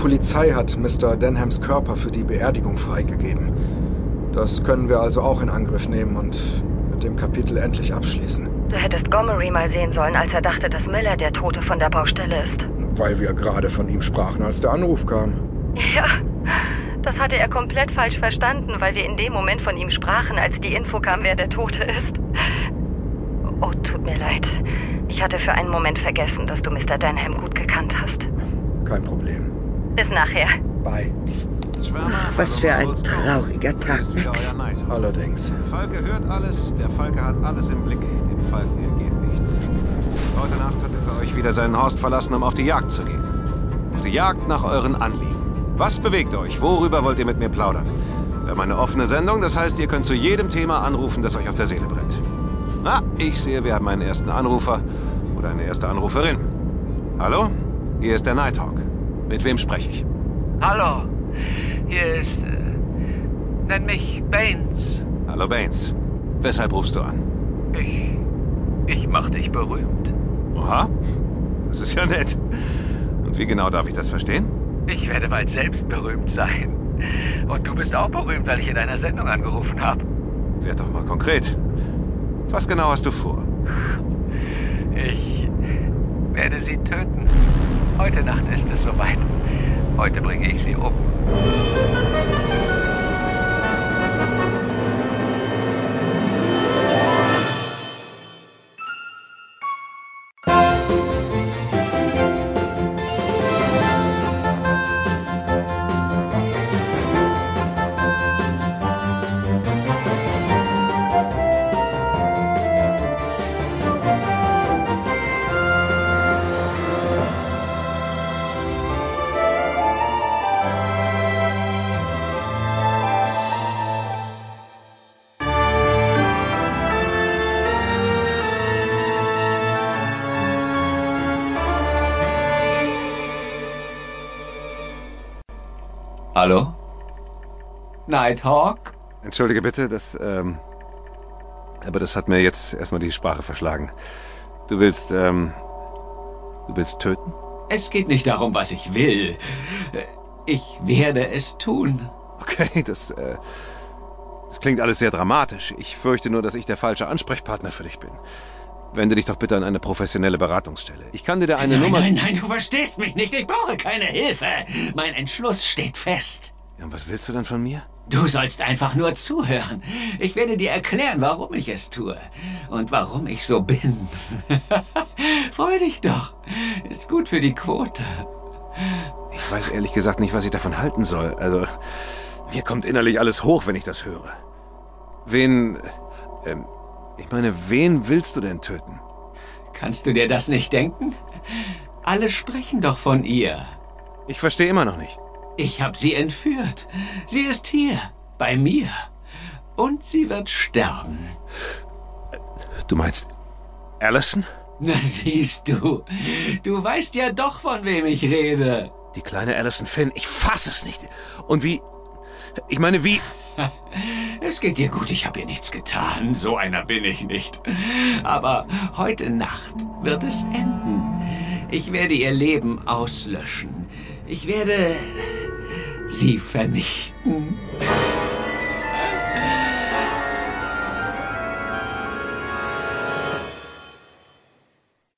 Polizei hat Mr. Denhams Körper für die Beerdigung freigegeben. Das können wir also auch in Angriff nehmen und mit dem Kapitel endlich abschließen. Du hättest Gomery mal sehen sollen, als er dachte, dass Miller der Tote von der Baustelle ist. Weil wir gerade von ihm sprachen, als der Anruf kam. Ja, das hatte er komplett falsch verstanden, weil wir in dem Moment von ihm sprachen, als die Info kam, wer der Tote ist. Oh, tut mir leid. Ich hatte für einen Moment vergessen, dass du Mr. Denham gut gekannt hast. Kein Problem. Bis nachher. Bye. Ach, was für ein trauriger Tag, Max. Allerdings. Falke hört alles, der Falke hat alles im Blick. Dem Falken entgeht nichts. Heute Nacht hat er für euch wieder seinen Horst verlassen, um auf die Jagd zu gehen. Auf die Jagd nach euren Anliegen. Was bewegt euch? Worüber wollt ihr mit mir plaudern? Wir haben eine offene Sendung, das heißt, ihr könnt zu jedem Thema anrufen, das euch auf der Seele brennt. Na, ich sehe, wir haben einen ersten Anrufer oder eine erste Anruferin. Hallo? Hier ist der Nighthawk. Mit wem spreche ich? Hallo, hier ist. Äh, nenn mich Baines. Hallo Baines. Weshalb rufst du an? Ich. Ich mach dich berühmt. Oha, das ist ja nett. Und wie genau darf ich das verstehen? Ich werde bald selbst berühmt sein. Und du bist auch berühmt, weil ich in deiner Sendung angerufen habe. Werd doch mal konkret. Was genau hast du vor? Ich werde sie töten. Heute Nacht ist es soweit. Heute bringe ich sie um. Hallo? Nighthawk? Entschuldige bitte, das, ähm. Aber das hat mir jetzt erstmal die Sprache verschlagen. Du willst, ähm. Du willst töten? Es geht nicht darum, was ich will. Ich werde es tun. Okay, das, äh. Das klingt alles sehr dramatisch. Ich fürchte nur, dass ich der falsche Ansprechpartner für dich bin. Wende dich doch bitte an eine professionelle Beratungsstelle. Ich kann dir da eine nein, Nummer. Nein, nein, du verstehst mich nicht. Ich brauche keine Hilfe. Mein Entschluss steht fest. Ja, und was willst du dann von mir? Du sollst einfach nur zuhören. Ich werde dir erklären, warum ich es tue. Und warum ich so bin. Freu dich doch. Ist gut für die Quote. Ich weiß ehrlich gesagt nicht, was ich davon halten soll. Also, mir kommt innerlich alles hoch, wenn ich das höre. Wen. Ähm, ich meine, wen willst du denn töten? Kannst du dir das nicht denken? Alle sprechen doch von ihr. Ich verstehe immer noch nicht. Ich habe sie entführt. Sie ist hier, bei mir. Und sie wird sterben. Du meinst Allison? Na siehst du. Du weißt ja doch, von wem ich rede. Die kleine Allison Finn, ich fass es nicht. Und wie. Ich meine, wie. Es geht dir gut, ich habe ihr nichts getan. So einer bin ich nicht. Aber heute Nacht wird es enden. Ich werde ihr Leben auslöschen. Ich werde sie vernichten.